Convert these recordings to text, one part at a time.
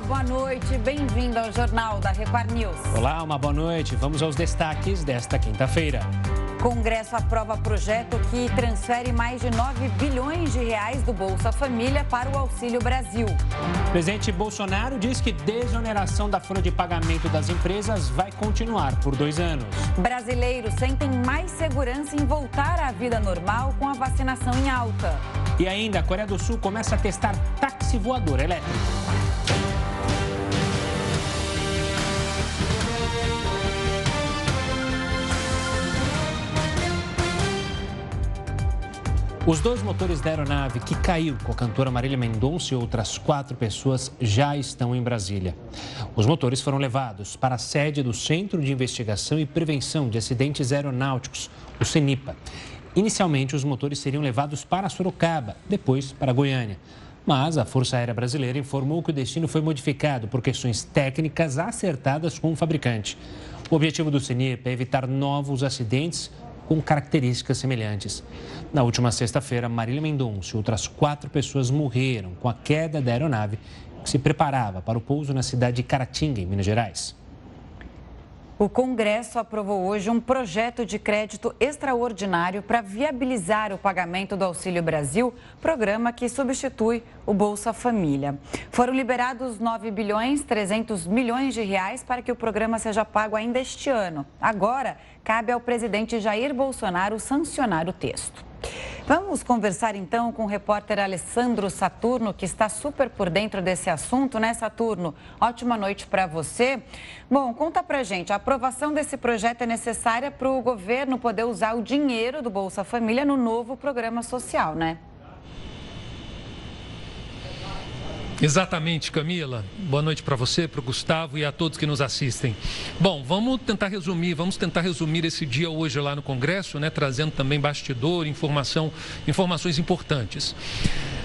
Olá, boa noite. Bem-vindo ao Jornal da Record News. Olá, uma boa noite. Vamos aos destaques desta quinta-feira. Congresso aprova projeto que transfere mais de 9 bilhões de reais do Bolsa Família para o Auxílio Brasil. O presidente Bolsonaro diz que desoneração da folha de pagamento das empresas vai continuar por dois anos. Brasileiros sentem mais segurança em voltar à vida normal com a vacinação em alta. E ainda, a Coreia do Sul começa a testar táxi voador elétrico. Os dois motores da aeronave que caiu com a cantora Marília Mendonça e outras quatro pessoas já estão em Brasília. Os motores foram levados para a sede do Centro de Investigação e Prevenção de Acidentes Aeronáuticos, o CENIPA. Inicialmente, os motores seriam levados para Sorocaba, depois para Goiânia. Mas a Força Aérea Brasileira informou que o destino foi modificado por questões técnicas acertadas com o fabricante. O objetivo do CENIPA é evitar novos acidentes com características semelhantes. Na última sexta-feira, Marília Mendonça e outras quatro pessoas morreram com a queda da aeronave que se preparava para o pouso na cidade de Caratinga, em Minas Gerais. O Congresso aprovou hoje um projeto de crédito extraordinário para viabilizar o pagamento do Auxílio Brasil, programa que substitui o Bolsa Família. Foram liberados 9 bilhões 300 milhões de reais para que o programa seja pago ainda este ano. Agora, cabe ao presidente Jair Bolsonaro sancionar o texto. Vamos conversar então com o repórter Alessandro Saturno, que está super por dentro desse assunto, né, Saturno? Ótima noite para você. Bom, conta pra gente, a aprovação desse projeto é necessária para o governo poder usar o dinheiro do Bolsa Família no novo programa social, né? Exatamente, Camila. Boa noite para você, para o Gustavo e a todos que nos assistem. Bom, vamos tentar resumir, vamos tentar resumir esse dia hoje lá no Congresso, né, trazendo também bastidor, informação, informações importantes.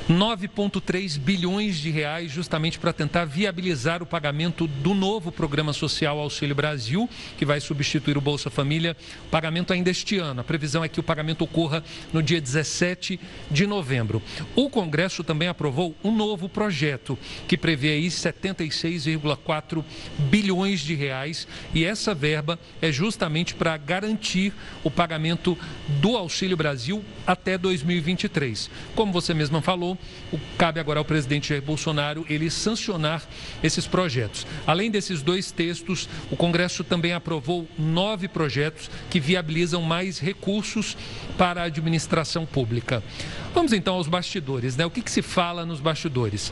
9,3 bilhões de reais justamente para tentar viabilizar o pagamento do novo programa social Auxílio Brasil, que vai substituir o Bolsa Família. Pagamento ainda este ano. A previsão é que o pagamento ocorra no dia 17 de novembro. O Congresso também aprovou um novo projeto que prevê aí 76,4 bilhões de reais e essa verba é justamente para garantir o pagamento do Auxílio Brasil até 2023. Como você mesma falou, o, cabe agora ao presidente Jair Bolsonaro ele sancionar esses projetos. Além desses dois textos, o Congresso também aprovou nove projetos que viabilizam mais recursos para a administração pública. Vamos então aos bastidores, né? O que, que se fala nos bastidores?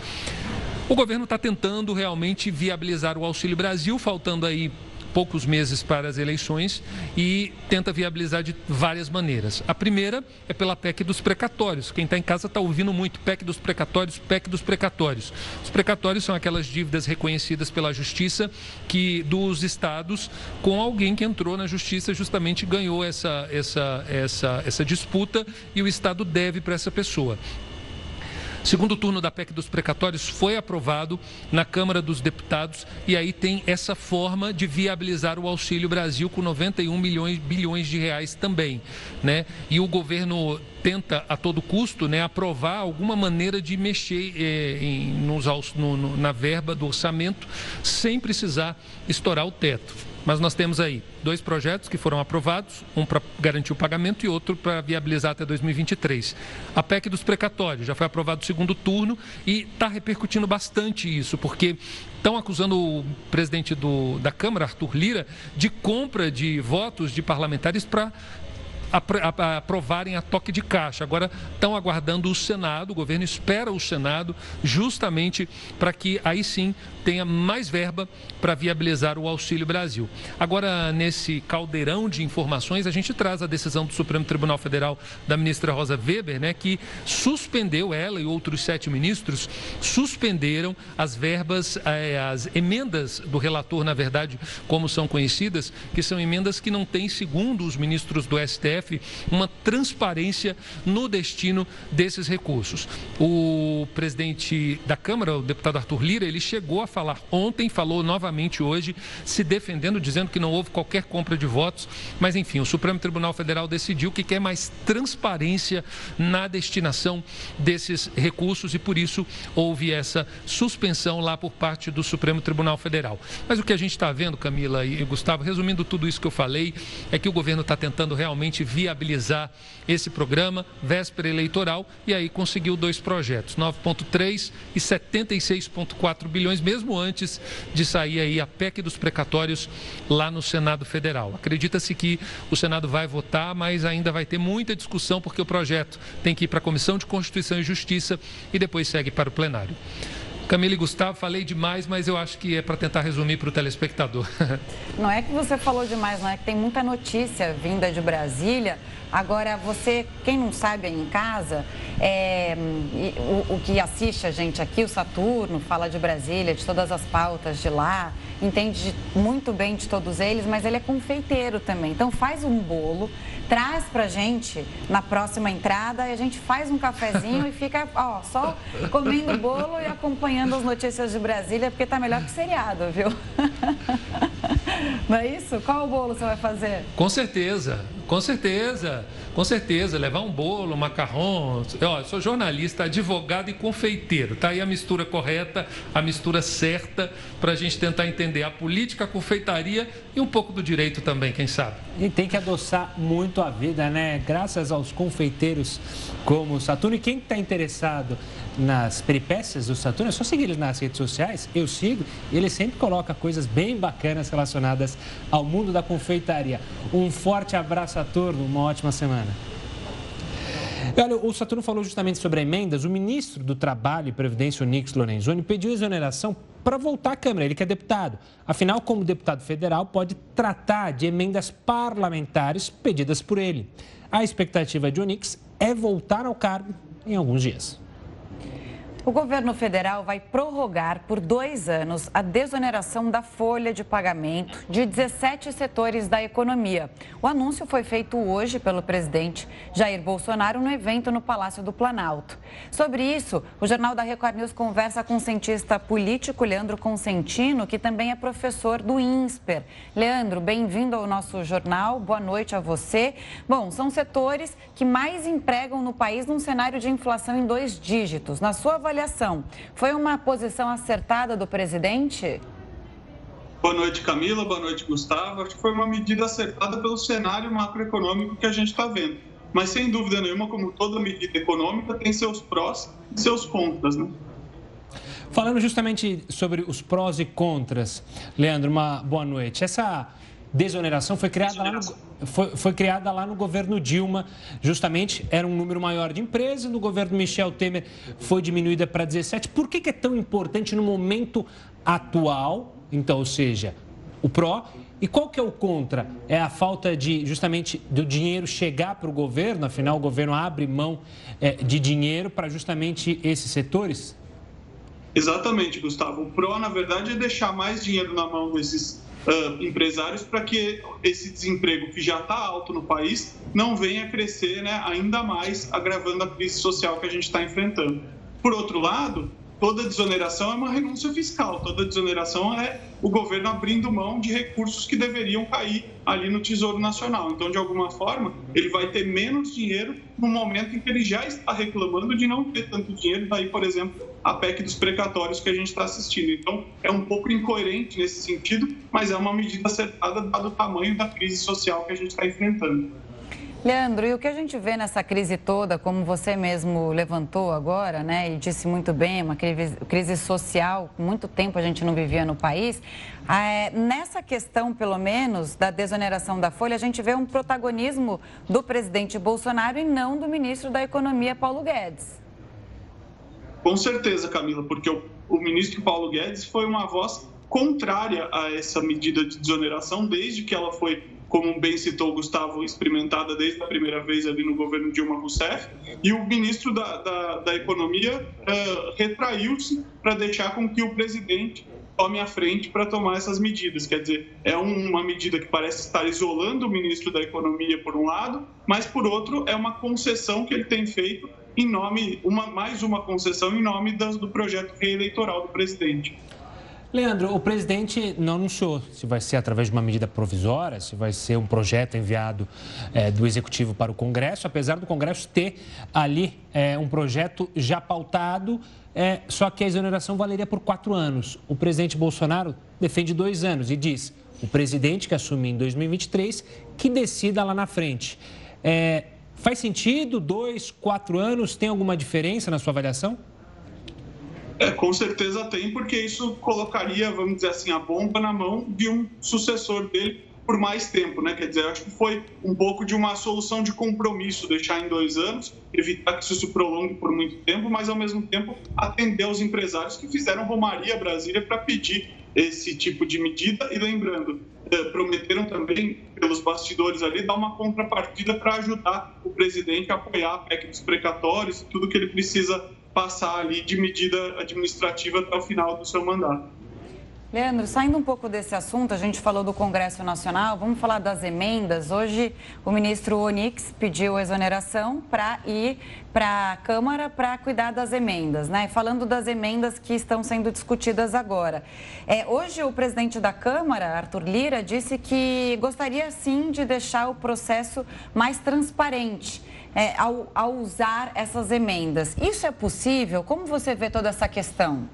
O governo está tentando realmente viabilizar o Auxílio Brasil, faltando aí poucos meses para as eleições e tenta viabilizar de várias maneiras. A primeira é pela PEC dos precatórios. Quem está em casa está ouvindo muito PEC dos precatórios, PEC dos precatórios. Os precatórios são aquelas dívidas reconhecidas pela Justiça que dos estados com alguém que entrou na Justiça justamente ganhou essa, essa, essa, essa disputa e o Estado deve para essa pessoa. Segundo turno da PEC dos precatórios foi aprovado na Câmara dos Deputados e aí tem essa forma de viabilizar o Auxílio Brasil com 91 milhões, bilhões de reais também, né? E o governo tenta a todo custo né, aprovar alguma maneira de mexer eh, em, nos, no, na verba do orçamento sem precisar estourar o teto. Mas nós temos aí dois projetos que foram aprovados, um para garantir o pagamento e outro para viabilizar até 2023. A PEC dos precatórios já foi aprovado no segundo turno e está repercutindo bastante isso, porque estão acusando o presidente do, da Câmara, Arthur Lira, de compra de votos de parlamentares para aprovarem a toque de caixa. Agora estão aguardando o Senado, o governo espera o Senado justamente para que aí sim tenha mais verba para viabilizar o Auxílio Brasil. Agora, nesse caldeirão de informações, a gente traz a decisão do Supremo Tribunal Federal da ministra Rosa Weber, né, que suspendeu ela e outros sete ministros suspenderam as verbas, eh, as emendas do relator, na verdade, como são conhecidas, que são emendas que não têm, segundo os ministros do STF, uma transparência no destino desses recursos. O presidente da Câmara, o deputado Arthur Lira, ele chegou a falar ontem, falou novamente hoje, se defendendo, dizendo que não houve qualquer compra de votos, mas enfim, o Supremo Tribunal Federal decidiu que quer mais transparência na destinação desses recursos e por isso houve essa suspensão lá por parte do Supremo Tribunal Federal. Mas o que a gente está vendo, Camila e Gustavo, resumindo tudo isso que eu falei, é que o governo está tentando realmente viabilizar esse programa, véspera eleitoral, e aí conseguiu dois projetos, 9,3 e 76,4 bilhões, mesmo antes de sair aí a PEC dos precatórios lá no Senado Federal. Acredita-se que o Senado vai votar, mas ainda vai ter muita discussão, porque o projeto tem que ir para a Comissão de Constituição e Justiça e depois segue para o plenário. Camila e Gustavo, falei demais, mas eu acho que é para tentar resumir para o telespectador. Não é que você falou demais, não é que tem muita notícia vinda de Brasília. Agora, você, quem não sabe aí em casa, é, o, o, que assiste a gente aqui, o Saturno, fala de Brasília, de todas as pautas de lá, entende de, muito bem de todos eles, mas ele é confeiteiro também. Então, faz um bolo, traz pra gente na próxima entrada e a gente faz um cafezinho e fica, ó, só comendo bolo e acompanhando as notícias de Brasília, porque tá melhor que seriado, viu? Não é isso? Qual o bolo você vai fazer? Com certeza. Com certeza, com certeza. Levar um bolo, um macarrão. Eu sou jornalista, advogado e confeiteiro. Tá aí a mistura correta, a mistura certa para a gente tentar entender a política, a confeitaria e um pouco do direito também, quem sabe. E tem que adoçar muito a vida, né? Graças aos confeiteiros como o Saturno. E quem está interessado nas peripécias do Saturno, é só seguir ele nas redes sociais, eu sigo, ele sempre coloca coisas bem bacanas relacionadas ao mundo da confeitaria. Um forte abraço, Saturno, uma ótima semana. Olha, o Saturno falou justamente sobre emendas. O ministro do Trabalho e Previdência, o Nix Lorenzoni, pediu exoneração para voltar à Câmara, ele que é deputado. Afinal, como deputado federal, pode tratar de emendas parlamentares pedidas por ele. A expectativa de Onix é voltar ao cargo em alguns dias. O governo federal vai prorrogar por dois anos a desoneração da folha de pagamento de 17 setores da economia. O anúncio foi feito hoje pelo presidente Jair Bolsonaro no evento no Palácio do Planalto. Sobre isso, o Jornal da Record News conversa com o cientista político Leandro Consentino, que também é professor do INSPER. Leandro, bem-vindo ao nosso jornal. Boa noite a você. Bom, são setores que mais empregam no país num cenário de inflação em dois dígitos. Na sua avaliação, avaliação, foi uma posição acertada do presidente? Boa noite, Camila. Boa noite, Gustavo. Acho que foi uma medida acertada pelo cenário macroeconômico que a gente está vendo. Mas, sem dúvida nenhuma, como toda medida econômica, tem seus prós e seus contras, né? Falando justamente sobre os prós e contras, Leandro, uma boa noite. Essa desoneração foi criada, lá no, foi, foi, criada lá no governo Dilma, justamente era um número maior de empresas, no governo Michel Temer foi diminuída para 17. Por que, que é tão importante no momento atual, então, ou seja, o pró, e qual que é o contra? É a falta de, justamente, do dinheiro chegar para o governo, afinal o governo abre mão é, de dinheiro para justamente esses setores? Exatamente, Gustavo. O pró, na verdade, é deixar mais dinheiro na mão desses uh, empresários para que esse desemprego que já está alto no país não venha crescer né, ainda mais, agravando a crise social que a gente está enfrentando. Por outro lado, toda desoneração é uma renúncia fiscal, toda desoneração é o governo abrindo mão de recursos que deveriam cair ali no Tesouro Nacional. Então, de alguma forma, ele vai ter menos dinheiro no momento em que ele já está reclamando de não ter tanto dinheiro, daí, por exemplo, a PEC dos precatórios que a gente está assistindo. Então, é um pouco incoerente nesse sentido, mas é uma medida acertada dado o tamanho da crise social que a gente está enfrentando. Leandro, e o que a gente vê nessa crise toda, como você mesmo levantou agora, né, e disse muito bem, uma crise, social, muito tempo a gente não vivia no país, é, nessa questão, pelo menos, da desoneração da Folha, a gente vê um protagonismo do presidente Bolsonaro e não do ministro da Economia, Paulo Guedes. Com certeza, Camila, porque o, o ministro Paulo Guedes foi uma voz contrária a essa medida de desoneração desde que ela foi como bem citou Gustavo, experimentada desde a primeira vez ali no governo Dilma Rousseff, e o ministro da, da, da Economia uh, retraiu-se para deixar com que o presidente tome a frente para tomar essas medidas. Quer dizer, é uma medida que parece estar isolando o ministro da Economia por um lado, mas por outro é uma concessão que ele tem feito em nome, uma, mais uma concessão em nome das, do projeto reeleitoral do presidente. Leandro, o presidente não anunciou se vai ser através de uma medida provisória, se vai ser um projeto enviado é, do Executivo para o Congresso, apesar do Congresso ter ali é, um projeto já pautado, é, só que a exoneração valeria por quatro anos. O presidente Bolsonaro defende dois anos e diz o presidente que assume em 2023 que decida lá na frente. É, faz sentido? Dois, quatro anos? Tem alguma diferença na sua avaliação? É, com certeza tem, porque isso colocaria, vamos dizer assim, a bomba na mão de um sucessor dele por mais tempo, né? Quer dizer, acho que foi um pouco de uma solução de compromisso, deixar em dois anos, evitar que isso se prolongue por muito tempo, mas ao mesmo tempo atender aos empresários que fizeram Romaria Brasília para pedir esse tipo de medida e lembrando, prometeram também pelos bastidores ali dar uma contrapartida para ajudar o presidente a apoiar a PEC dos precatórios tudo que ele precisa passar ali de medida administrativa até o final do seu mandato. Leandro, saindo um pouco desse assunto, a gente falou do Congresso Nacional, vamos falar das emendas. Hoje, o ministro Onix pediu exoneração para ir para a Câmara para cuidar das emendas, né? Falando das emendas que estão sendo discutidas agora. É, hoje, o presidente da Câmara, Arthur Lira, disse que gostaria sim de deixar o processo mais transparente é, ao, ao usar essas emendas. Isso é possível? Como você vê toda essa questão?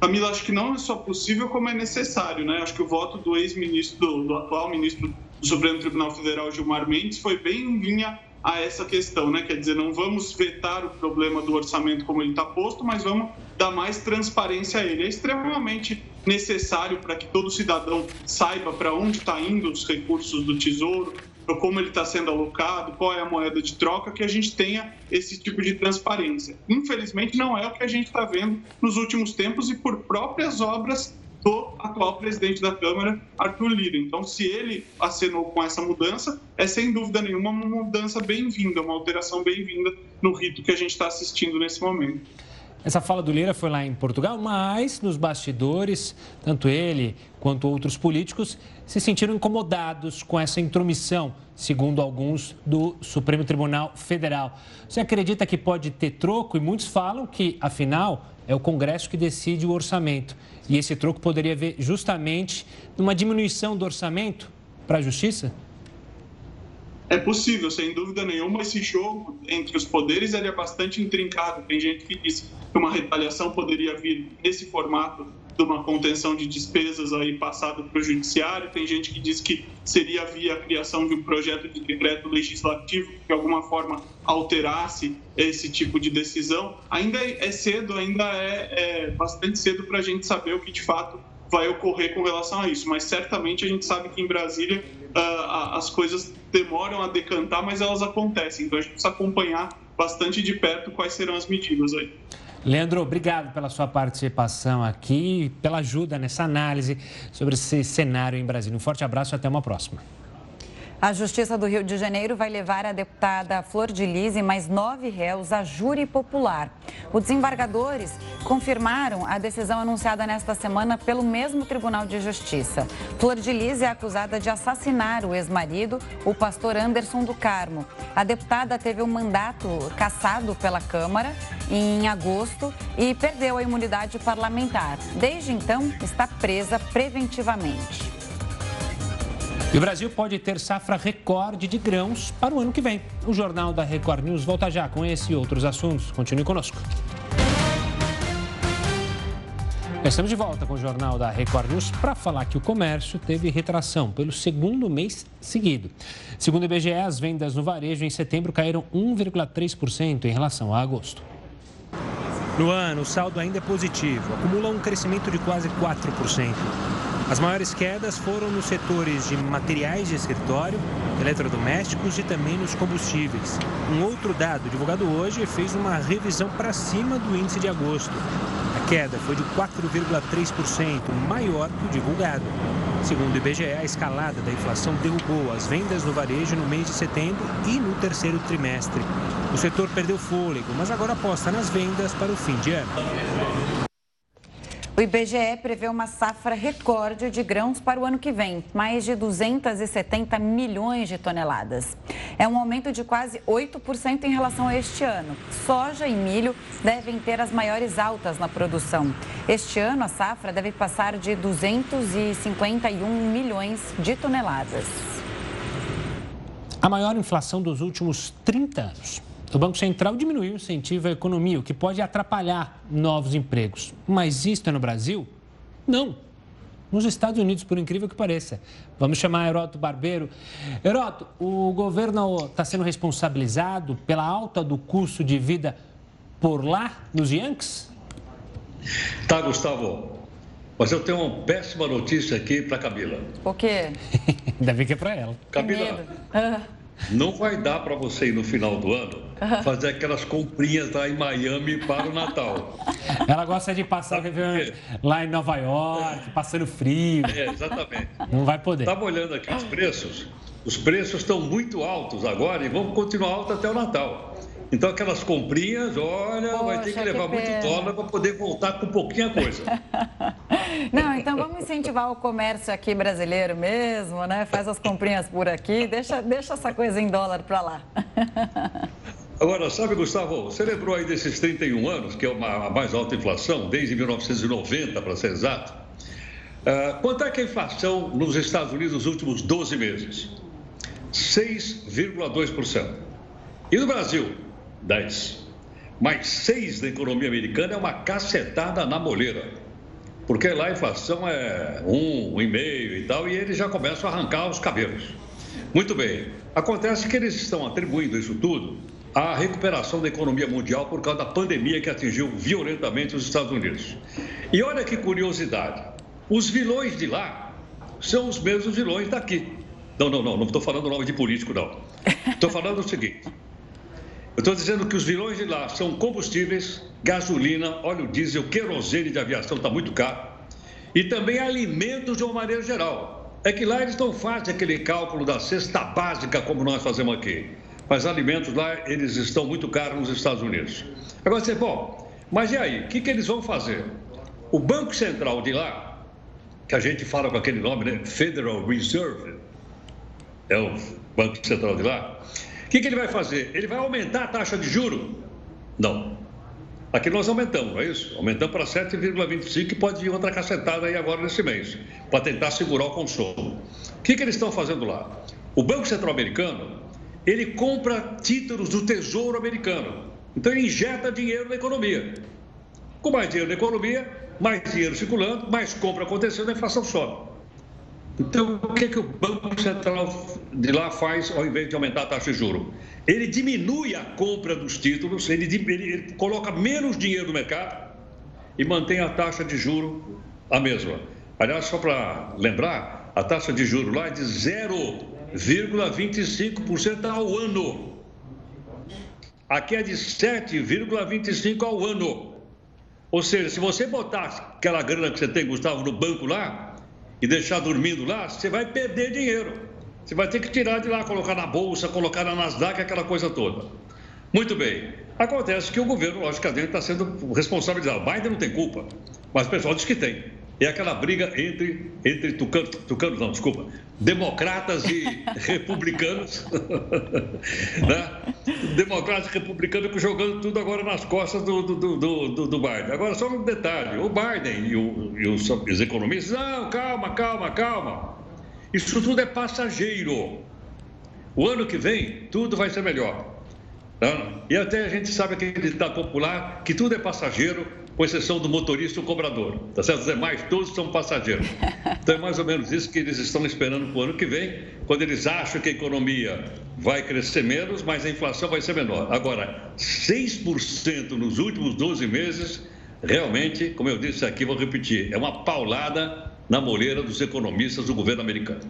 Camila, acho que não é só possível, como é necessário, né? Acho que o voto do ex-ministro, do, atual ministro do Supremo Tribunal Federal, Gilmar Mendes, foi bem em linha a essa questão, né? Quer dizer, não vamos vetar o problema do orçamento como ele está posto, mas vamos dar mais transparência a ele. É extremamente necessário para que todo cidadão saiba para onde está indo os recursos do Tesouro, como ele está sendo alocado, qual é a moeda de troca, que a gente tenha esse tipo de transparência. Infelizmente, não é o que a gente está vendo nos últimos tempos e por próprias obras do atual presidente da Câmara, Arthur Lira. Então, se ele acenou com essa mudança, é sem dúvida nenhuma uma mudança bem-vinda, uma alteração bem-vinda no rito que a gente está assistindo nesse momento. Essa fala do Lira foi lá em Portugal, mas nos bastidores, tanto ele quanto outros políticos se sentiram incomodados com essa intromissão, segundo alguns, do Supremo Tribunal Federal. Você acredita que pode ter troco? E muitos falam que, afinal, é o Congresso que decide o orçamento. E esse troco poderia ver justamente numa diminuição do orçamento para a Justiça? É possível, sem dúvida nenhuma, esse jogo entre os poderes é bastante intrincado. Tem gente que diz uma retaliação poderia vir nesse formato de uma contenção de despesas aí passado para o judiciário. Tem gente que diz que seria via a criação de um projeto de decreto legislativo que de alguma forma alterasse esse tipo de decisão. Ainda é cedo, ainda é, é bastante cedo para a gente saber o que de fato vai ocorrer com relação a isso. Mas certamente a gente sabe que em Brasília uh, as coisas demoram a decantar, mas elas acontecem. Então a gente precisa acompanhar bastante de perto quais serão as medidas aí. Leandro, obrigado pela sua participação aqui, pela ajuda nessa análise sobre esse cenário em Brasília. Um forte abraço e até uma próxima. A Justiça do Rio de Janeiro vai levar a deputada Flor de Lis e mais nove réus a júri popular. Os desembargadores confirmaram a decisão anunciada nesta semana pelo mesmo Tribunal de Justiça. Flor de Lis é acusada de assassinar o ex-marido, o pastor Anderson do Carmo. A deputada teve o um mandato cassado pela Câmara em agosto e perdeu a imunidade parlamentar. Desde então, está presa preventivamente. E o Brasil pode ter safra recorde de grãos para o ano que vem. O Jornal da Record News volta já com esse e outros assuntos. Continue conosco. Estamos de volta com o Jornal da Record News para falar que o comércio teve retração pelo segundo mês seguido. Segundo o IBGE, as vendas no varejo em setembro caíram 1,3% em relação a agosto. No ano, o saldo ainda é positivo, acumula um crescimento de quase 4%. As maiores quedas foram nos setores de materiais de escritório, eletrodomésticos e também nos combustíveis. Um outro dado divulgado hoje fez uma revisão para cima do índice de agosto. A queda foi de 4,3%, maior que o divulgado. Segundo o IBGE, a escalada da inflação derrubou as vendas no varejo no mês de setembro e no terceiro trimestre. O setor perdeu fôlego, mas agora aposta nas vendas para o fim de ano. O IBGE prevê uma safra recorde de grãos para o ano que vem, mais de 270 milhões de toneladas. É um aumento de quase 8% em relação a este ano. Soja e milho devem ter as maiores altas na produção. Este ano, a safra deve passar de 251 milhões de toneladas. A maior inflação dos últimos 30 anos. O Banco Central diminuiu o incentivo à economia, o que pode atrapalhar novos empregos. Mas isto é no Brasil? Não. Nos Estados Unidos, por incrível que pareça. Vamos chamar Heroto Barbeiro. Heroto, o governo está sendo responsabilizado pela alta do custo de vida por lá, nos Yankees? Tá, Gustavo. Mas eu tenho uma péssima notícia aqui para Camila. O quê? Ainda bem que é para ela. Camila, não vai dar para você ir no final do ano fazer aquelas comprinhas lá em Miami para o Natal. Ela gosta de passar lá em Nova York, passando frio. É, exatamente. Não vai poder. Estava olhando aqui os preços. Os preços estão muito altos agora e vão continuar altos até o Natal. Então, aquelas comprinhas, olha, Poxa, vai ter que levar que muito dólar para poder voltar com pouquinha coisa. Não, então vamos incentivar o comércio aqui brasileiro mesmo, né? Faz as comprinhas por aqui, deixa, deixa essa coisa em dólar para lá. Agora, sabe, Gustavo, você lembrou aí desses 31 anos, que é uma, a mais alta inflação, desde 1990, para ser exato. Uh, quanto é que a inflação nos Estados Unidos nos últimos 12 meses? 6,2%. E no Brasil? 10. Mais 6 da economia americana é uma cacetada na moleira. Porque lá a inflação é 1, 1,5 e tal, e eles já começam a arrancar os cabelos. Muito bem. Acontece que eles estão atribuindo isso tudo à recuperação da economia mundial por causa da pandemia que atingiu violentamente os Estados Unidos. E olha que curiosidade: os vilões de lá são os mesmos vilões daqui. Não, não, não, não estou falando nome de político, não. Estou falando o seguinte: eu estou dizendo que os vilões de lá são combustíveis, gasolina, óleo diesel, querosene de aviação está muito caro. E também alimentos de uma maneira geral. É que lá eles não fazem aquele cálculo da cesta básica como nós fazemos aqui. Mas alimentos lá, eles estão muito caros nos Estados Unidos. Agora você, bom, mas e aí? O que, que eles vão fazer? O Banco Central de lá, que a gente fala com aquele nome, né? Federal Reserve, é o Banco Central de lá, o que, que ele vai fazer? Ele vai aumentar a taxa de juro? Não. Aqui nós aumentamos, não é isso? Aumentamos para 7,25 e pode vir outra cacetada aí agora nesse mês, para tentar segurar o consumo. O que, que eles estão fazendo lá? O Banco Central Americano, ele compra títulos do Tesouro Americano. Então ele injeta dinheiro na economia. Com mais dinheiro na economia, mais dinheiro circulando, mais compra acontecendo, a inflação sobe. Então, o que, que o Banco Central de lá faz ao invés de aumentar a taxa de juros? Ele diminui a compra dos títulos, ele, ele, ele coloca menos dinheiro no mercado e mantém a taxa de juros a mesma. Aliás, só para lembrar, a taxa de juros lá é de 0,25% ao ano. Aqui é de 7,25% ao ano. Ou seja, se você botar aquela grana que você tem, Gustavo, no banco lá, e deixar dormindo lá, você vai perder dinheiro. Você vai ter que tirar de lá, colocar na bolsa, colocar na Nasdaq, aquela coisa toda. Muito bem. Acontece que o governo, logicamente, está sendo responsabilizado. Biden não tem culpa, mas o pessoal diz que tem. É aquela briga entre, entre tucanos, tucanos, não, desculpa, democratas e republicanos. né? Democratas e republicanos jogando tudo agora nas costas do, do, do, do, do Biden. Agora, só um detalhe: o Biden e, o, e os, os economistas, não, calma, calma, calma. Isso tudo é passageiro. O ano que vem, tudo vai ser melhor. Tá? E até a gente sabe aquele ditado popular que tudo é passageiro, com exceção do motorista e o cobrador. Tá certo? Os demais todos são passageiros. Então é mais ou menos isso que eles estão esperando para o ano que vem, quando eles acham que a economia vai crescer menos, mas a inflação vai ser menor. Agora, 6% nos últimos 12 meses, realmente, como eu disse aqui, vou repetir, é uma paulada na moleira dos economistas do governo americano.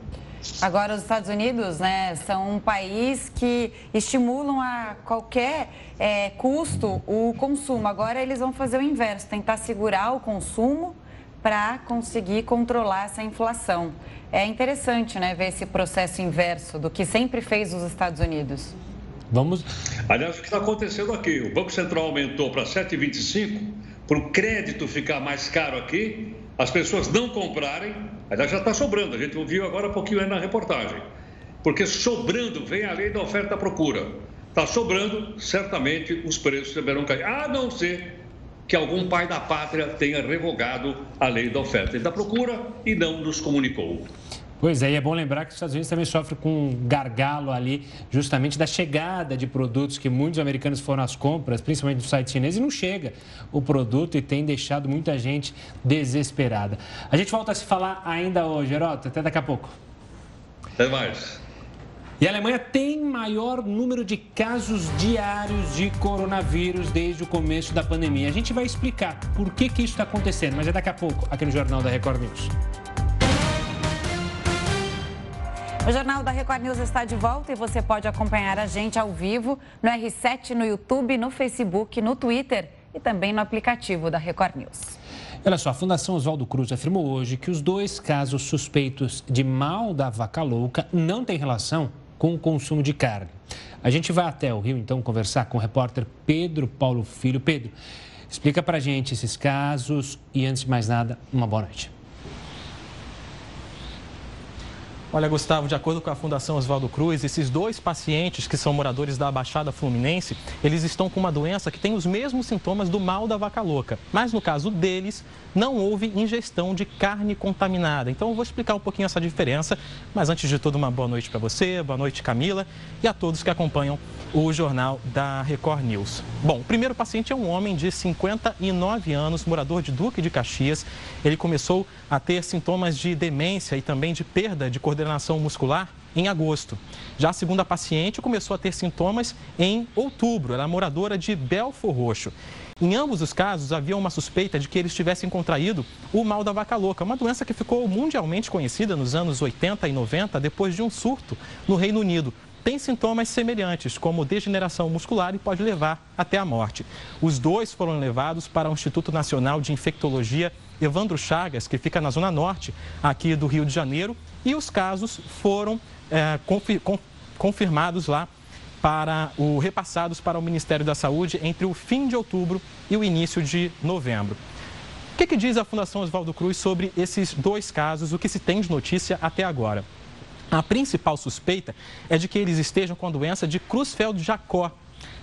Agora, os Estados Unidos né, são um país que estimulam a qualquer é, custo o consumo. Agora, eles vão fazer o inverso, tentar segurar o consumo para conseguir controlar essa inflação. É interessante né, ver esse processo inverso do que sempre fez os Estados Unidos. Vamos. Aliás, o que está acontecendo aqui? O Banco Central aumentou para 7,25 para o crédito ficar mais caro aqui, as pessoas não comprarem, aliás já está sobrando, a gente ouviu agora um pouquinho na reportagem. Porque sobrando vem a lei da oferta e procura. Está sobrando, certamente os preços deverão cair. A não ser que algum pai da pátria tenha revogado a lei da oferta e da procura e não nos comunicou. Pois é, e é bom lembrar que os Estados Unidos também sofre com um gargalo ali, justamente da chegada de produtos que muitos americanos foram às compras, principalmente no site chinês, e não chega o produto e tem deixado muita gente desesperada. A gente volta a se falar ainda hoje, Herota. Até daqui a pouco. Até mais. E a Alemanha tem maior número de casos diários de coronavírus desde o começo da pandemia. A gente vai explicar por que, que isso está acontecendo, mas é daqui a pouco, aqui no Jornal da Record News. O Jornal da Record News está de volta e você pode acompanhar a gente ao vivo no R7, no YouTube, no Facebook, no Twitter e também no aplicativo da Record News. Olha só, a Fundação Oswaldo Cruz afirmou hoje que os dois casos suspeitos de mal da vaca louca não têm relação com o consumo de carne. A gente vai até o Rio, então, conversar com o repórter Pedro Paulo Filho. Pedro, explica para a gente esses casos e, antes de mais nada, uma boa noite. Olha, Gustavo, de acordo com a Fundação Oswaldo Cruz, esses dois pacientes que são moradores da Baixada Fluminense, eles estão com uma doença que tem os mesmos sintomas do mal da vaca louca. Mas no caso deles, não houve ingestão de carne contaminada. Então eu vou explicar um pouquinho essa diferença. Mas antes de tudo, uma boa noite para você, boa noite, Camila, e a todos que acompanham o jornal da Record News. Bom, o primeiro paciente é um homem de 59 anos, morador de Duque de Caxias. Ele começou a ter sintomas de demência e também de perda de coordenação muscular em agosto. Já a segunda paciente começou a ter sintomas em outubro. Ela é moradora de Belfor Roxo. Em ambos os casos, havia uma suspeita de que eles tivessem contraído o mal da vaca louca, uma doença que ficou mundialmente conhecida nos anos 80 e 90 depois de um surto no Reino Unido tem sintomas semelhantes, como degeneração muscular e pode levar até a morte. Os dois foram levados para o Instituto Nacional de Infectologia Evandro Chagas, que fica na zona norte aqui do Rio de Janeiro, e os casos foram é, confirmados lá para o repassados para o Ministério da Saúde entre o fim de outubro e o início de novembro. O que, que diz a Fundação Oswaldo Cruz sobre esses dois casos, o que se tem de notícia até agora? A principal suspeita é de que eles estejam com a doença de Creutzfeldt-Jacob.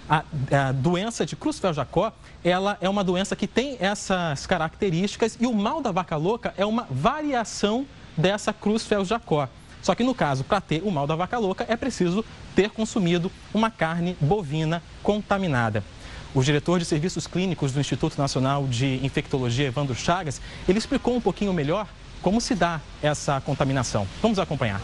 A, a, doença de Creutzfeldt-Jacob, ela é uma doença que tem essas características e o mal da vaca louca é uma variação dessa Creutzfeldt-Jacob. Só que no caso, para ter o mal da vaca louca, é preciso ter consumido uma carne bovina contaminada. O diretor de serviços clínicos do Instituto Nacional de Infectologia, Evandro Chagas, ele explicou um pouquinho melhor como se dá essa contaminação. Vamos acompanhar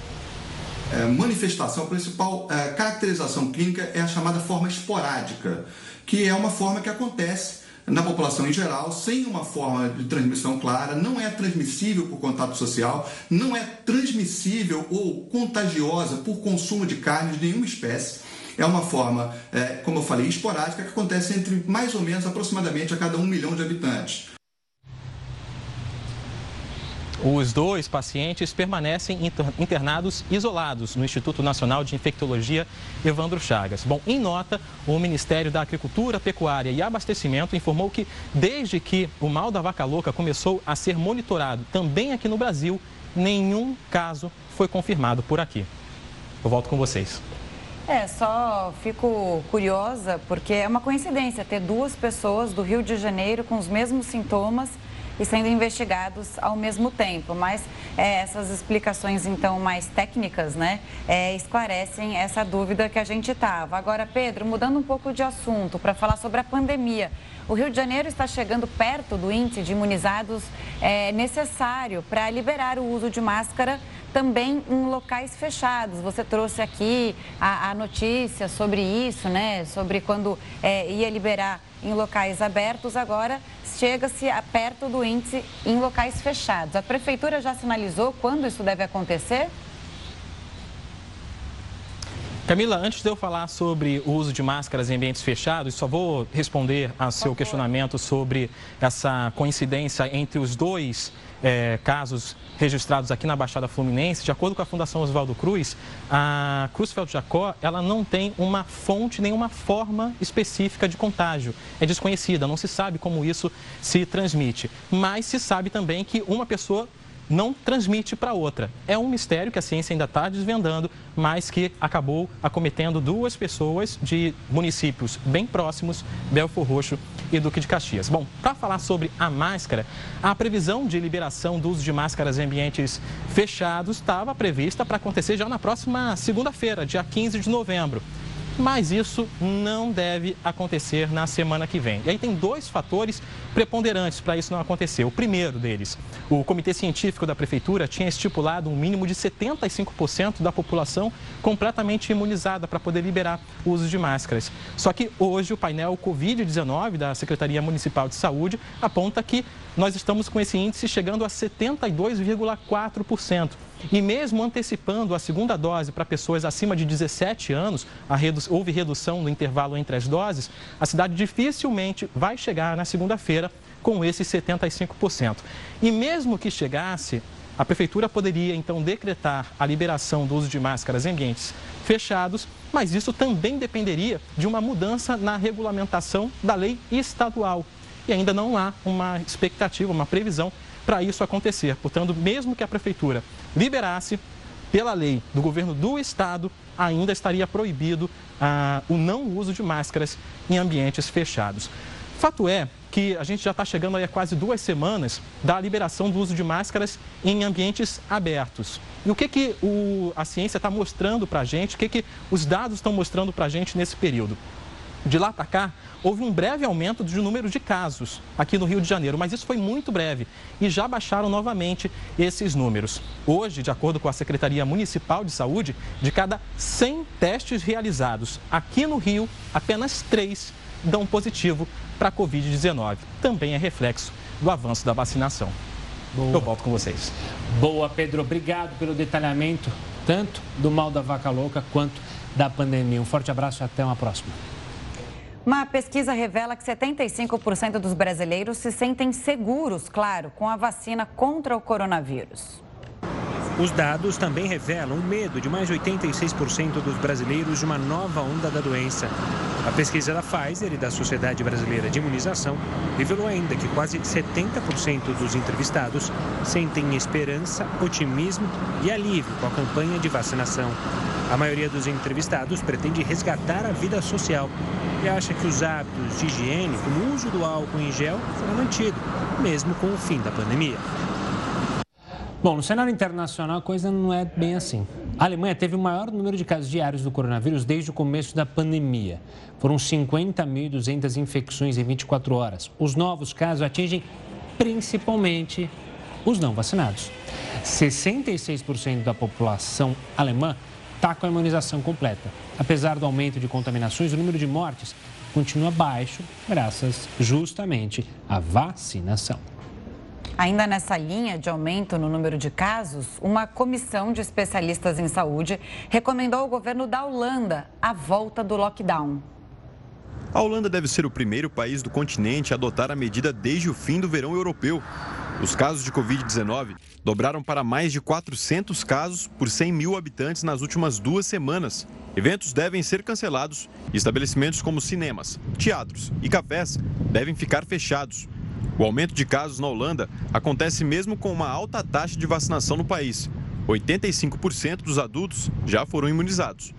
é, manifestação, principal é, caracterização clínica é a chamada forma esporádica, que é uma forma que acontece na população em geral, sem uma forma de transmissão clara, não é transmissível por contato social, não é transmissível ou contagiosa por consumo de carne de nenhuma espécie. É uma forma, é, como eu falei, esporádica que acontece entre mais ou menos aproximadamente a cada um milhão de habitantes. Os dois pacientes permanecem internados isolados no Instituto Nacional de Infectologia Evandro Chagas. Bom, em nota, o Ministério da Agricultura, Pecuária e Abastecimento informou que desde que o mal da vaca louca começou a ser monitorado também aqui no Brasil, nenhum caso foi confirmado por aqui. Eu volto com vocês. É, só fico curiosa porque é uma coincidência ter duas pessoas do Rio de Janeiro com os mesmos sintomas e sendo investigados ao mesmo tempo. Mas é, essas explicações, então, mais técnicas, né, é, esclarecem essa dúvida que a gente estava. Agora, Pedro, mudando um pouco de assunto para falar sobre a pandemia. O Rio de Janeiro está chegando perto do índice de imunizados é, necessário para liberar o uso de máscara também em locais fechados. Você trouxe aqui a, a notícia sobre isso, né? Sobre quando é, ia liberar em locais abertos, agora chega-se perto do índice em locais fechados. A prefeitura já sinalizou quando isso deve acontecer? Camila, antes de eu falar sobre o uso de máscaras em ambientes fechados, só vou responder ao seu questionamento sobre essa coincidência entre os dois é, casos registrados aqui na Baixada Fluminense. De acordo com a Fundação Oswaldo Cruz, a Cruzfeld Jacó ela não tem uma fonte, nenhuma forma específica de contágio. É desconhecida, não se sabe como isso se transmite. Mas se sabe também que uma pessoa não transmite para outra. É um mistério que a ciência ainda está desvendando, mas que acabou acometendo duas pessoas de municípios bem próximos, Belfor Roxo e Duque de Caxias. Bom, para falar sobre a máscara, a previsão de liberação do uso de máscaras em ambientes fechados estava prevista para acontecer já na próxima segunda-feira, dia 15 de novembro mas isso não deve acontecer na semana que vem. E aí tem dois fatores preponderantes para isso não acontecer. O primeiro deles, o Comitê Científico da Prefeitura tinha estipulado um mínimo de 75% da população completamente imunizada para poder liberar o uso de máscaras. Só que hoje o painel Covid-19 da Secretaria Municipal de Saúde aponta que nós estamos com esse índice chegando a 72,4%. E mesmo antecipando a segunda dose para pessoas acima de 17 anos, redu houve redução no intervalo entre as doses, a cidade dificilmente vai chegar na segunda-feira com esses 75%. E mesmo que chegasse, a prefeitura poderia então decretar a liberação do uso de máscaras em ambientes fechados, mas isso também dependeria de uma mudança na regulamentação da lei estadual. E ainda não há uma expectativa, uma previsão para isso acontecer. Portanto, mesmo que a prefeitura liberasse, pela lei do governo do estado, ainda estaria proibido ah, o não uso de máscaras em ambientes fechados. Fato é que a gente já está chegando aí a quase duas semanas da liberação do uso de máscaras em ambientes abertos. E o que, que o, a ciência está mostrando para a gente, o que, que os dados estão mostrando para a gente nesse período? De lá para cá, houve um breve aumento de número de casos aqui no Rio de Janeiro, mas isso foi muito breve e já baixaram novamente esses números. Hoje, de acordo com a Secretaria Municipal de Saúde, de cada 100 testes realizados aqui no Rio, apenas 3 dão positivo para a Covid-19. Também é reflexo do avanço da vacinação. Boa. Eu volto com vocês. Boa, Pedro. Obrigado pelo detalhamento, tanto do mal da vaca louca quanto da pandemia. Um forte abraço e até uma próxima. Uma pesquisa revela que 75% dos brasileiros se sentem seguros, claro, com a vacina contra o coronavírus. Os dados também revelam o medo de mais de 86% dos brasileiros de uma nova onda da doença. A pesquisa da Pfizer e da Sociedade Brasileira de Imunização revelou ainda que quase 70% dos entrevistados sentem esperança, otimismo e alívio com a campanha de vacinação. A maioria dos entrevistados pretende resgatar a vida social e acha que os hábitos de higiene, como o uso do álcool em gel, serão mantidos, mesmo com o fim da pandemia. Bom, no cenário internacional a coisa não é bem assim. A Alemanha teve o maior número de casos diários do coronavírus desde o começo da pandemia. Foram 50.200 infecções em 24 horas. Os novos casos atingem principalmente os não vacinados. 66% da população alemã está com a imunização completa. Apesar do aumento de contaminações, o número de mortes continua baixo, graças justamente à vacinação. Ainda nessa linha de aumento no número de casos, uma comissão de especialistas em saúde recomendou ao governo da Holanda a volta do lockdown. A Holanda deve ser o primeiro país do continente a adotar a medida desde o fim do verão europeu. Os casos de Covid-19 dobraram para mais de 400 casos por 100 mil habitantes nas últimas duas semanas. Eventos devem ser cancelados e estabelecimentos como cinemas, teatros e cafés devem ficar fechados. O aumento de casos na Holanda acontece mesmo com uma alta taxa de vacinação no país. 85% dos adultos já foram imunizados.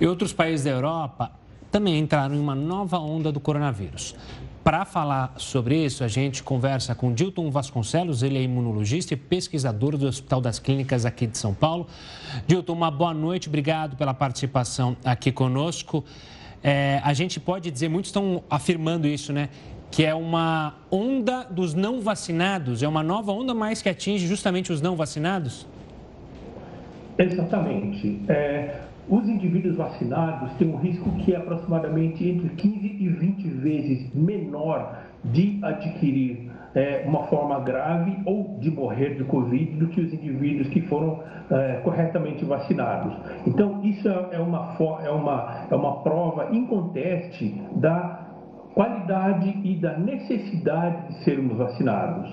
E outros países da Europa também entraram em uma nova onda do coronavírus. Para falar sobre isso, a gente conversa com Dilton Vasconcelos, ele é imunologista e pesquisador do Hospital das Clínicas aqui de São Paulo. Dilton, uma boa noite, obrigado pela participação aqui conosco. É, a gente pode dizer, muitos estão afirmando isso, né? Que é uma onda dos não vacinados, é uma nova onda mais que atinge justamente os não vacinados? Exatamente. É, os indivíduos vacinados têm um risco que é aproximadamente entre 15 e 20 vezes menor de adquirir é, uma forma grave ou de morrer de Covid do que os indivíduos que foram é, corretamente vacinados. Então, isso é uma, é, uma, é uma prova inconteste da qualidade e da necessidade de sermos vacinados.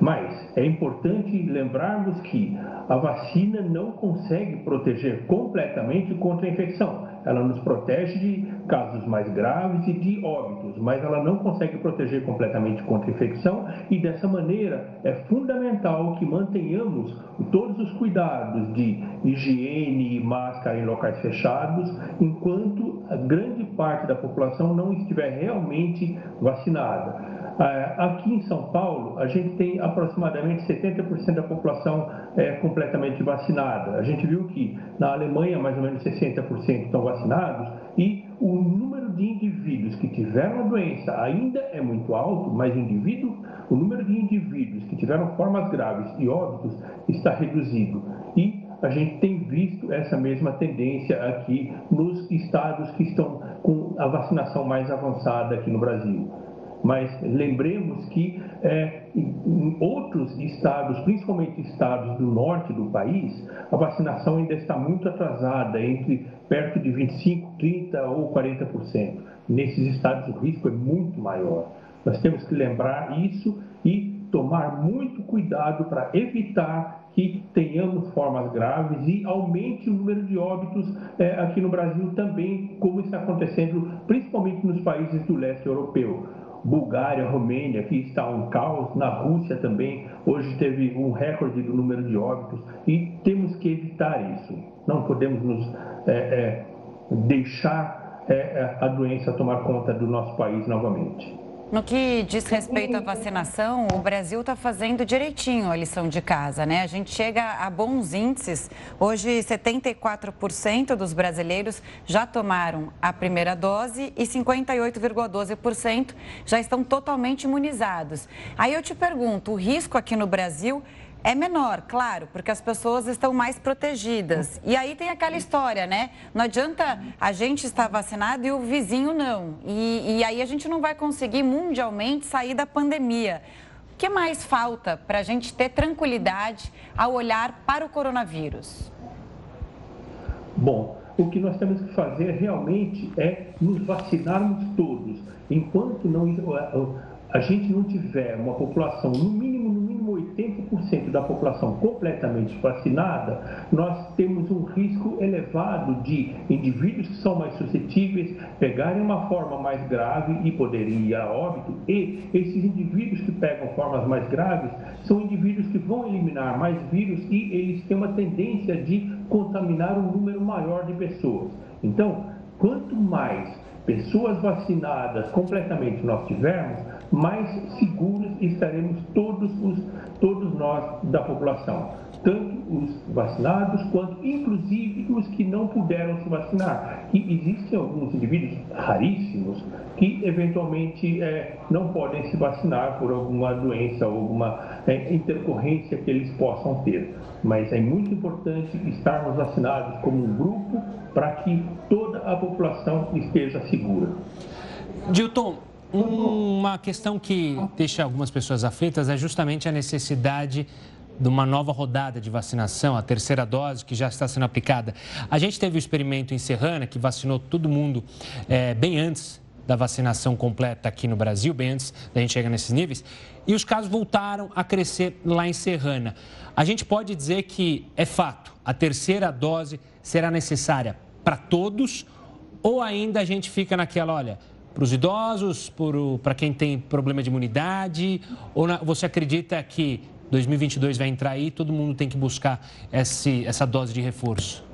Mas é importante lembrarmos que a vacina não consegue proteger completamente contra a infecção. Ela nos protege de casos mais graves e de óbitos, mas ela não consegue proteger completamente contra infecção e dessa maneira é fundamental que mantenhamos todos os cuidados de higiene e máscara em locais fechados, enquanto a grande parte da população não estiver realmente vacinada. É, aqui em São Paulo, a gente tem aproximadamente 70% da população é, completamente vacinada. A gente viu que na Alemanha, mais ou menos 60% estão vacinados e o número de indivíduos que tiveram a doença ainda é muito alto, mas indivíduo, o número de indivíduos que tiveram formas graves e óbitos está reduzido. E a gente tem visto essa mesma tendência aqui nos estados que estão com a vacinação mais avançada aqui no Brasil mas lembremos que é, em outros estados, principalmente estados do norte do país, a vacinação ainda está muito atrasada, entre perto de 25%, 30% ou 40%. Nesses estados o risco é muito maior. Nós temos que lembrar isso e tomar muito cuidado para evitar que tenhamos formas graves e aumente o número de óbitos é, aqui no Brasil também, como está acontecendo principalmente nos países do leste europeu. Bulgária, Romênia, que está um caos, na Rússia também, hoje teve um recorde do número de óbitos e temos que evitar isso. Não podemos nos é, é, deixar é, é a doença tomar conta do nosso país novamente. No que diz respeito à vacinação, o Brasil está fazendo direitinho a lição de casa, né? A gente chega a bons índices. Hoje, 74% dos brasileiros já tomaram a primeira dose e 58,12% já estão totalmente imunizados. Aí eu te pergunto, o risco aqui no Brasil é menor, claro, porque as pessoas estão mais protegidas. E aí tem aquela história, né? Não adianta a gente estar vacinado e o vizinho não. E, e aí a gente não vai conseguir mundialmente sair da pandemia. O que mais falta para a gente ter tranquilidade ao olhar para o coronavírus? Bom, o que nós temos que fazer realmente é nos vacinarmos todos. Enquanto não, a gente não tiver uma população, no mínimo, no mínimo 80% da população completamente vacinada, nós temos um risco elevado de indivíduos que são mais suscetíveis pegarem uma forma mais grave e poderem ir a óbito. E esses indivíduos que pegam formas mais graves são indivíduos que vão eliminar mais vírus e eles têm uma tendência de contaminar um número maior de pessoas. Então, quanto mais pessoas vacinadas completamente nós tivermos, mais seguros estaremos todos, os, todos nós da população, tanto os vacinados quanto inclusive os que não puderam se vacinar. E existem alguns indivíduos raríssimos que eventualmente é, não podem se vacinar por alguma doença ou alguma é, intercorrência que eles possam ter. Mas é muito importante estarmos vacinados como um grupo para que toda a população esteja segura. Dilton, uma questão que deixa algumas pessoas aflitas é justamente a necessidade de uma nova rodada de vacinação, a terceira dose que já está sendo aplicada. A gente teve o experimento em Serrana, que vacinou todo mundo é, bem antes da vacinação completa aqui no Brasil, bem antes da gente chegar nesses níveis, e os casos voltaram a crescer lá em Serrana. A gente pode dizer que é fato, a terceira dose será necessária para todos, ou ainda a gente fica naquela, olha, para os idosos, para quem tem problema de imunidade? Ou na, você acredita que 2022 vai entrar aí e todo mundo tem que buscar esse, essa dose de reforço?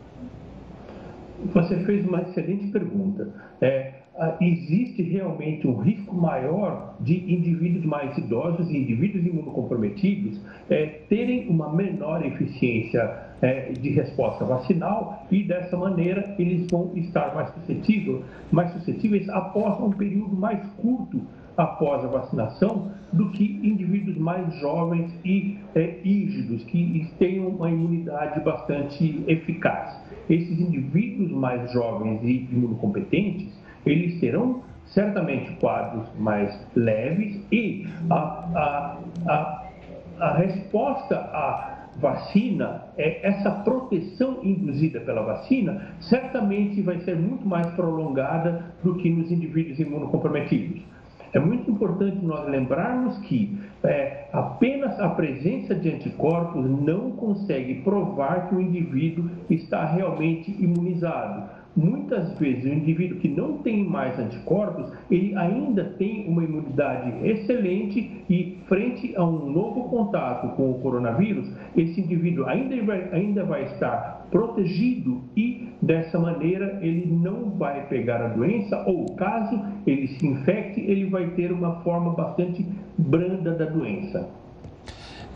Você fez uma excelente pergunta. É, existe realmente um risco maior de indivíduos mais idosos e indivíduos imunocomprometidos é, terem uma menor eficiência é, de resposta vacinal e dessa maneira eles vão estar mais suscetíveis, mais suscetíveis após um período mais curto após a vacinação do que indivíduos mais jovens e é, rígidos que tenham uma imunidade bastante eficaz. Esses indivíduos mais jovens e imunocompetentes eles terão certamente quadros mais leves e a, a, a, a resposta à vacina, é, essa proteção induzida pela vacina, certamente vai ser muito mais prolongada do que nos indivíduos imunocomprometidos. É muito importante nós lembrarmos que é, apenas a presença de anticorpos não consegue provar que o indivíduo está realmente imunizado muitas vezes o indivíduo que não tem mais anticorpos, ele ainda tem uma imunidade excelente e frente a um novo contato com o coronavírus, esse indivíduo ainda vai, ainda vai estar protegido e dessa maneira ele não vai pegar a doença ou caso ele se infecte, ele vai ter uma forma bastante branda da doença.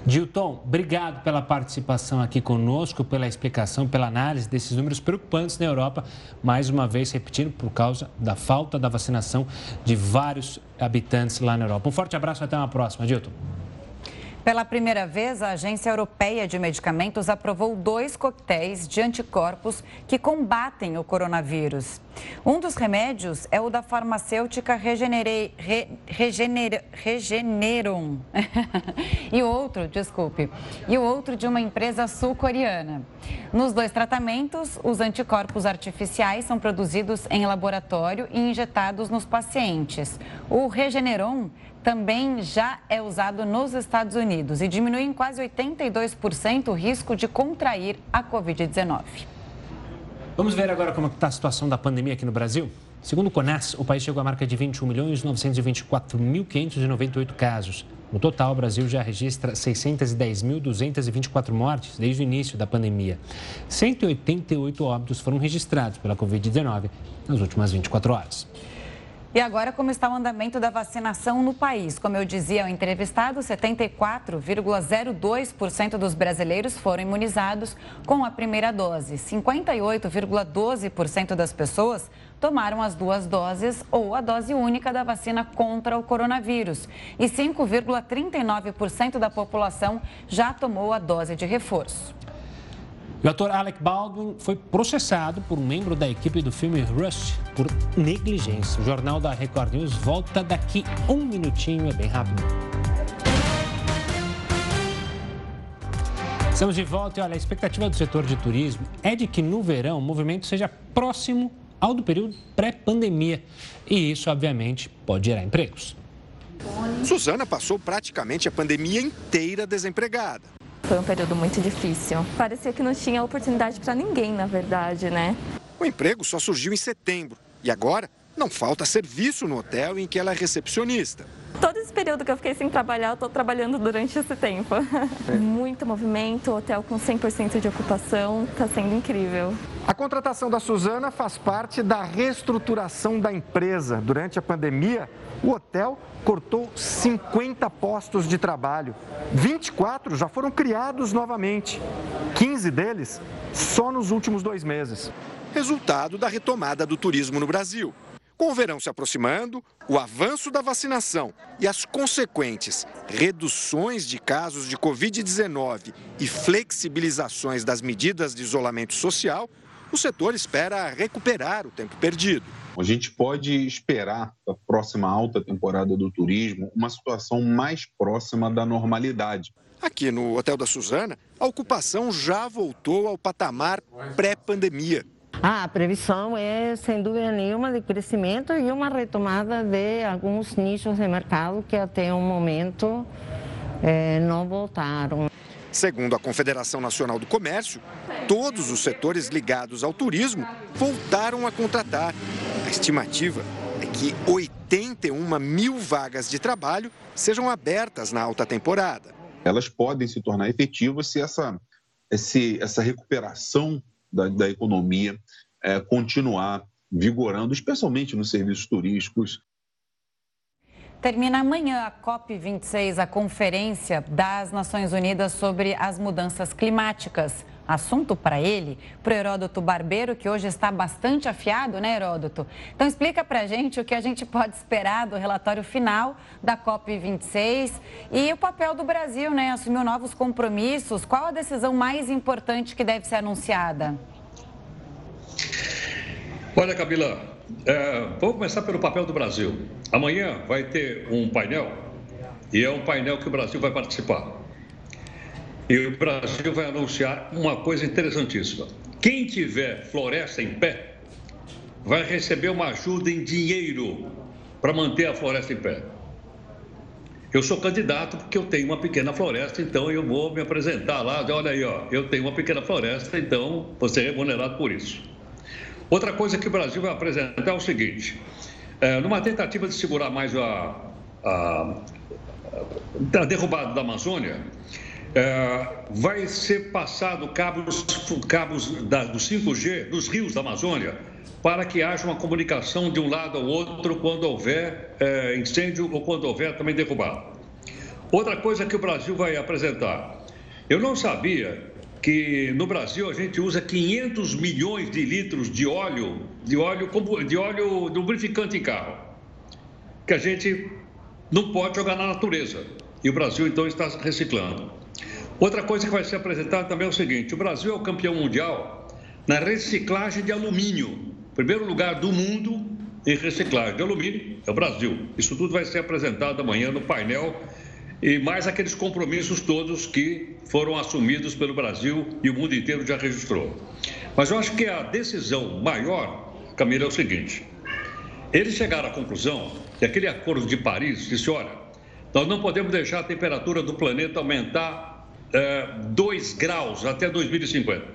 Dilton, obrigado pela participação aqui conosco, pela explicação, pela análise desses números preocupantes na Europa, mais uma vez repetindo, por causa da falta da vacinação de vários habitantes lá na Europa. Um forte abraço e até uma próxima, Dilton. Pela primeira vez, a Agência Europeia de Medicamentos aprovou dois coquetéis de anticorpos que combatem o coronavírus. Um dos remédios é o da farmacêutica Regenere, Re, Regener, Regeneron. e outro, desculpe, e o outro de uma empresa sul-coreana. Nos dois tratamentos, os anticorpos artificiais são produzidos em laboratório e injetados nos pacientes. O Regeneron também já é usado nos Estados Unidos e diminui em quase 82% o risco de contrair a Covid-19. Vamos ver agora como está a situação da pandemia aqui no Brasil? Segundo o CONAS, o país chegou à marca de 21.924.598 casos. No total, o Brasil já registra 610.224 mortes desde o início da pandemia. 188 óbitos foram registrados pela Covid-19 nas últimas 24 horas. E agora, como está o andamento da vacinação no país? Como eu dizia ao entrevistado, 74,02% dos brasileiros foram imunizados com a primeira dose. 58,12% das pessoas tomaram as duas doses ou a dose única da vacina contra o coronavírus. E 5,39% da população já tomou a dose de reforço. O ator Alec Baldwin foi processado por um membro da equipe do filme Rush por negligência. O Jornal da Record News volta daqui um minutinho, é bem rápido. Estamos de volta e olha, a expectativa do setor de turismo é de que no verão o movimento seja próximo ao do período pré-pandemia. E isso, obviamente, pode gerar empregos. Suzana passou praticamente a pandemia inteira desempregada. Foi um período muito difícil. Parecia que não tinha oportunidade para ninguém, na verdade, né? O emprego só surgiu em setembro e agora não falta serviço no hotel em que ela é recepcionista. Todo esse período que eu fiquei sem trabalhar, eu estou trabalhando durante esse tempo. É. Muito movimento, hotel com 100% de ocupação, está sendo incrível. A contratação da Suzana faz parte da reestruturação da empresa. Durante a pandemia, o hotel cortou 50 postos de trabalho. 24 já foram criados novamente. 15 deles só nos últimos dois meses. Resultado da retomada do turismo no Brasil. Com o verão se aproximando, o avanço da vacinação e as consequentes reduções de casos de Covid-19 e flexibilizações das medidas de isolamento social, o setor espera recuperar o tempo perdido. A gente pode esperar a próxima alta temporada do turismo uma situação mais próxima da normalidade. Aqui no Hotel da Suzana, a ocupação já voltou ao patamar pré-pandemia. Ah, a previsão é, sem dúvida nenhuma, de crescimento e uma retomada de alguns nichos de mercado que até o momento eh, não voltaram. Segundo a Confederação Nacional do Comércio, todos os setores ligados ao turismo voltaram a contratar. A estimativa é que 81 mil vagas de trabalho sejam abertas na alta temporada. Elas podem se tornar efetivas se essa, esse, essa recuperação da, da economia é, continuar vigorando, especialmente nos serviços turísticos, Termina amanhã a COP26, a Conferência das Nações Unidas sobre as Mudanças Climáticas. Assunto para ele, para Heródoto Barbeiro, que hoje está bastante afiado, né, Heródoto? Então, explica para a gente o que a gente pode esperar do relatório final da COP26 e o papel do Brasil, né? Assumiu novos compromissos. Qual a decisão mais importante que deve ser anunciada? Olha, Camila, é, vamos começar pelo papel do Brasil. Amanhã vai ter um painel, e é um painel que o Brasil vai participar. E o Brasil vai anunciar uma coisa interessantíssima. Quem tiver floresta em pé vai receber uma ajuda em dinheiro para manter a floresta em pé. Eu sou candidato porque eu tenho uma pequena floresta, então eu vou me apresentar lá. Olha aí, ó, eu tenho uma pequena floresta, então você é remunerado por isso. Outra coisa que o Brasil vai apresentar é o seguinte: é, numa tentativa de segurar mais a, a, a derrubada da Amazônia, é, vai ser passado cabos, cabos da, do 5G dos rios da Amazônia para que haja uma comunicação de um lado ao outro quando houver é, incêndio ou quando houver também derrubada. Outra coisa que o Brasil vai apresentar. Eu não sabia que no Brasil a gente usa 500 milhões de litros de óleo, de óleo, de óleo lubrificante em carro, que a gente não pode jogar na natureza. E o Brasil então está reciclando. Outra coisa que vai ser apresentada também é o seguinte: o Brasil é o campeão mundial na reciclagem de alumínio. Primeiro lugar do mundo em reciclagem de alumínio é o Brasil. Isso tudo vai ser apresentado amanhã no painel e mais aqueles compromissos todos que foram assumidos pelo Brasil e o mundo inteiro já registrou. Mas eu acho que a decisão maior, Camila, é o seguinte: eles chegaram à conclusão que aquele acordo de Paris disse: olha, nós não podemos deixar a temperatura do planeta aumentar 2 é, graus até 2050.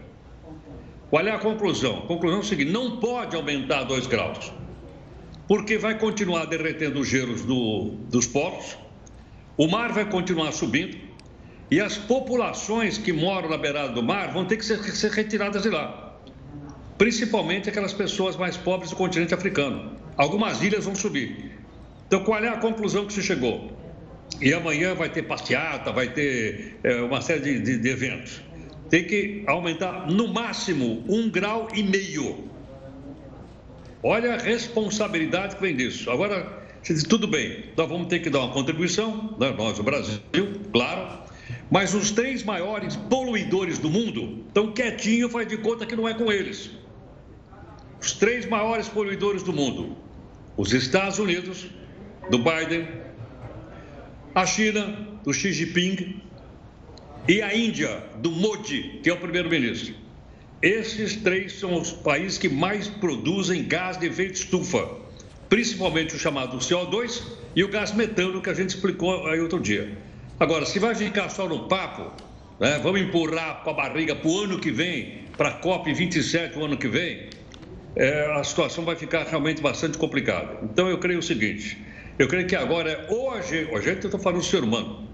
Qual é a conclusão? A conclusão é o seguinte: não pode aumentar 2 graus, porque vai continuar derretendo os gelos do, dos polos, o mar vai continuar subindo e as populações que moram na beirada do mar vão ter que ser, ser retiradas de lá, principalmente aquelas pessoas mais pobres do continente africano. Algumas ilhas vão subir. Então, qual é a conclusão que se chegou? E amanhã vai ter passeata, vai ter é, uma série de, de, de eventos tem que aumentar no máximo um grau e meio. Olha a responsabilidade que vem disso. Agora, você diz, tudo bem, nós vamos ter que dar uma contribuição, né? nós, o Brasil, claro, mas os três maiores poluidores do mundo estão quietinhos, faz de conta que não é com eles. Os três maiores poluidores do mundo: os Estados Unidos, do Biden, a China, do Xi Jinping e a Índia, do Modi, que é o primeiro-ministro. Esses três são os países que mais produzem gás de efeito estufa, principalmente o chamado CO2 e o gás metano que a gente explicou aí outro dia. Agora, se vai ficar só no papo, né, vamos empurrar com a barriga para o ano que vem, para a COP27 o ano que vem, é, a situação vai ficar realmente bastante complicada. Então, eu creio o seguinte: eu creio que agora, é hoje, hoje eu estou falando do ser humano,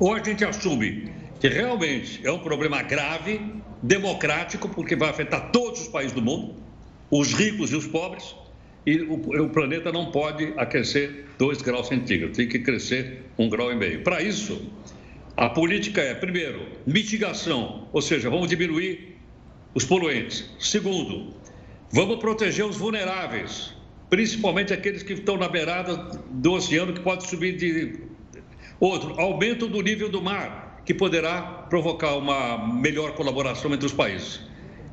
ou a gente assume que realmente é um problema grave, democrático, porque vai afetar todos os países do mundo, os ricos e os pobres, e o, o planeta não pode aquecer 2 graus centígrados, tem que crescer um grau e meio. Para isso, a política é, primeiro, mitigação, ou seja, vamos diminuir os poluentes. Segundo, vamos proteger os vulneráveis, principalmente aqueles que estão na beirada do oceano, que pode subir de. Outro, aumento do nível do mar que poderá provocar uma melhor colaboração entre os países.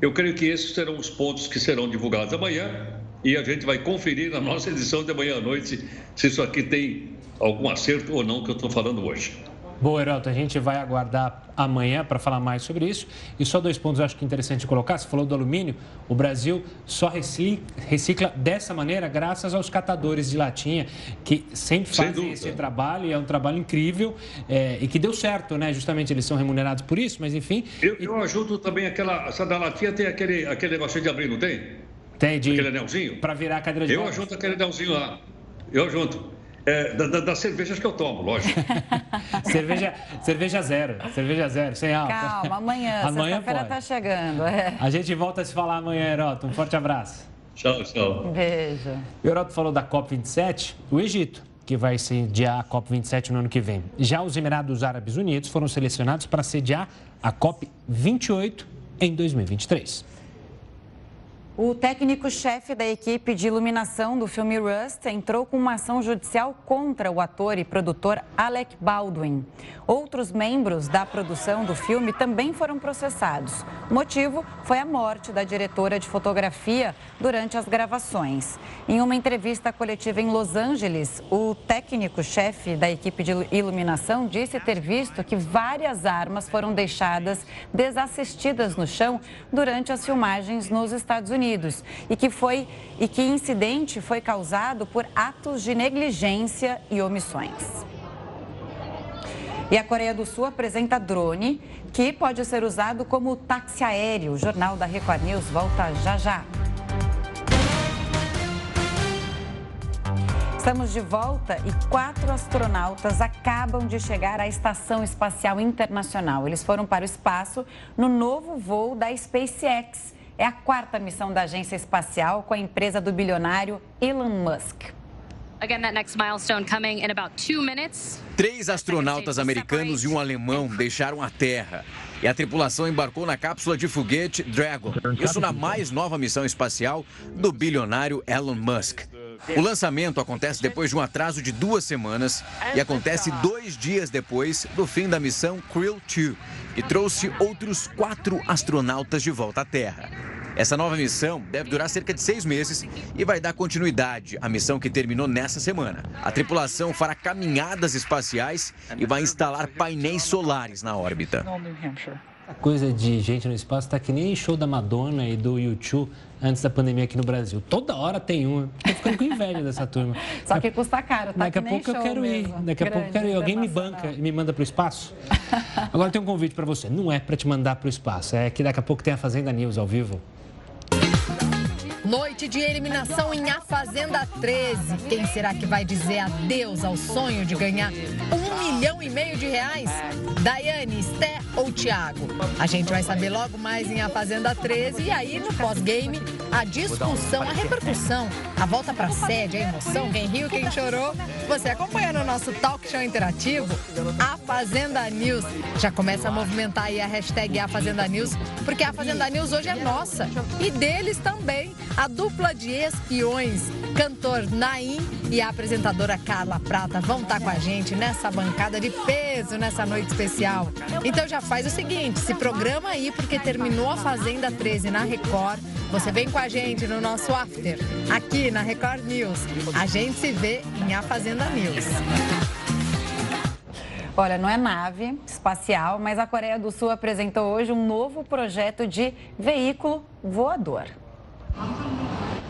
Eu creio que esses serão os pontos que serão divulgados amanhã e a gente vai conferir na nossa edição de amanhã à noite se isso aqui tem algum acerto ou não que eu estou falando hoje. Bom, Heroto, a gente vai aguardar amanhã para falar mais sobre isso. E só dois pontos eu acho que é interessante colocar. Você falou do alumínio. O Brasil só recicla dessa maneira graças aos catadores de latinha, que sempre fazem esse trabalho e é um trabalho incrível é, e que deu certo, né? Justamente eles são remunerados por isso, mas enfim. Eu, eu ajudo também aquela. Essa da latinha tem aquele, aquele negócio de abrir, não tem? Tem, de. Aquele anelzinho? Para virar a cadeira de Eu ajudo aquele anelzinho lá. Eu junto. É, da, das cervejas que eu tomo, lógico. cerveja, cerveja zero, cerveja zero, sem álcool. Calma, amanhã, amanhã sexta-feira tá chegando. É. A gente volta a se falar amanhã, Heroto. Um forte abraço. Tchau, tchau. Beijo. O Heroto falou da COP27, o Egito, que vai sediar a COP27 no ano que vem. Já os Emirados Árabes Unidos foram selecionados para sediar a COP28 em 2023. O técnico-chefe da equipe de iluminação do filme Rust entrou com uma ação judicial contra o ator e produtor Alec Baldwin. Outros membros da produção do filme também foram processados. O motivo foi a morte da diretora de fotografia durante as gravações. Em uma entrevista coletiva em Los Angeles, o técnico-chefe da equipe de iluminação disse ter visto que várias armas foram deixadas desassistidas no chão durante as filmagens nos Estados Unidos. Unidos e que foi e que incidente foi causado por atos de negligência e omissões. E a Coreia do Sul apresenta drone que pode ser usado como táxi aéreo. O Jornal da Record News volta já já. Estamos de volta e quatro astronautas acabam de chegar à Estação Espacial Internacional. Eles foram para o espaço no novo voo da SpaceX. É a quarta missão da agência espacial com a empresa do bilionário Elon Musk. Três astronautas americanos e um alemão deixaram a Terra. E a tripulação embarcou na cápsula de foguete Dragon. Isso na mais nova missão espacial do bilionário Elon Musk. O lançamento acontece depois de um atraso de duas semanas e acontece dois dias depois do fim da missão Krill 2, que trouxe outros quatro astronautas de volta à Terra. Essa nova missão deve durar cerca de seis meses e vai dar continuidade à missão que terminou nessa semana. A tripulação fará caminhadas espaciais e vai instalar painéis solares na órbita. A coisa de gente no espaço está que nem show da Madonna e do YouTube antes da pandemia aqui no Brasil. Toda hora tem um. Tô ficando com inveja dessa turma. Só que custa caro, tá? Daqui a pouco eu quero mesmo. ir. Daqui a pouco eu quero ir. Alguém me banca e me manda para o espaço? Agora tem um convite para você. Não é para te mandar para o espaço, é que daqui a pouco tem a Fazenda News ao vivo. Noite de eliminação em A Fazenda 13. Quem será que vai dizer adeus ao sonho de ganhar um milhão e meio de reais? Daiane, Esté ou Thiago? A gente vai saber logo mais em A Fazenda 13 e aí no pós-game a discussão, a repercussão, a volta para sede, a emoção, quem riu, quem chorou. Você acompanha no nosso talk show interativo A Fazenda News. Já começa a movimentar aí a hashtag A Fazenda News, porque a Fazenda News hoje é nossa e deles também a dupla de espiões, cantor Naim e a apresentadora Carla Prata vão estar com a gente nessa bancada de peso nessa noite especial. Então já faz o seguinte, se programa aí porque terminou a Fazenda 13 na Record. Você vem com a gente no nosso after, aqui na Record News. A gente se vê em A Fazenda News. Olha, não é nave espacial, mas a Coreia do Sul apresentou hoje um novo projeto de veículo voador.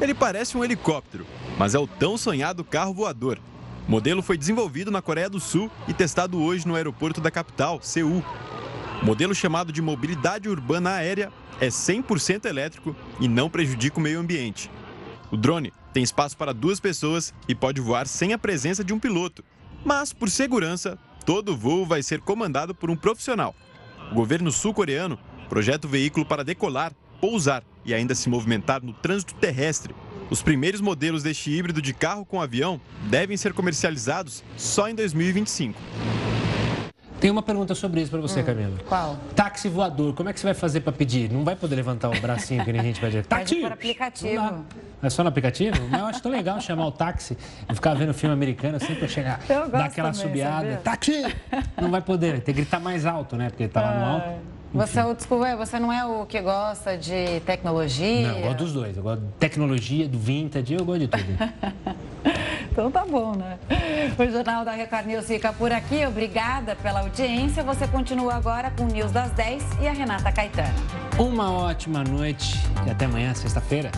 Ele parece um helicóptero, mas é o tão sonhado carro voador. O modelo foi desenvolvido na Coreia do Sul e testado hoje no aeroporto da capital, Seul. O modelo chamado de mobilidade urbana aérea é 100% elétrico e não prejudica o meio ambiente. O drone tem espaço para duas pessoas e pode voar sem a presença de um piloto. Mas, por segurança, todo voo vai ser comandado por um profissional. O governo sul-coreano projeta o veículo para decolar pousar e ainda se movimentar no trânsito terrestre. Os primeiros modelos deste híbrido de carro com avião devem ser comercializados só em 2025. Tem uma pergunta sobre isso para você, hum, Camila. Qual? Táxi voador, como é que você vai fazer para pedir? Não vai poder levantar o bracinho que nem a gente vai dizer. Táxi! Por aplicativo. É só no aplicativo? Mas eu acho tão legal chamar o táxi e ficar vendo filme americano assim para chegar, dar aquela também, subiada. Táxi! Não vai poder, tem que gritar mais alto, né? Porque tá lá no alto. Você, é desculpa, você não é o que gosta de tecnologia? Não, eu gosto dos dois. Eu gosto de tecnologia, do vintage, eu gosto de tudo. então tá bom, né? O Jornal da Record News fica por aqui. Obrigada pela audiência. Você continua agora com o News das 10 e a Renata Caetano. Uma ótima noite e até amanhã, sexta-feira.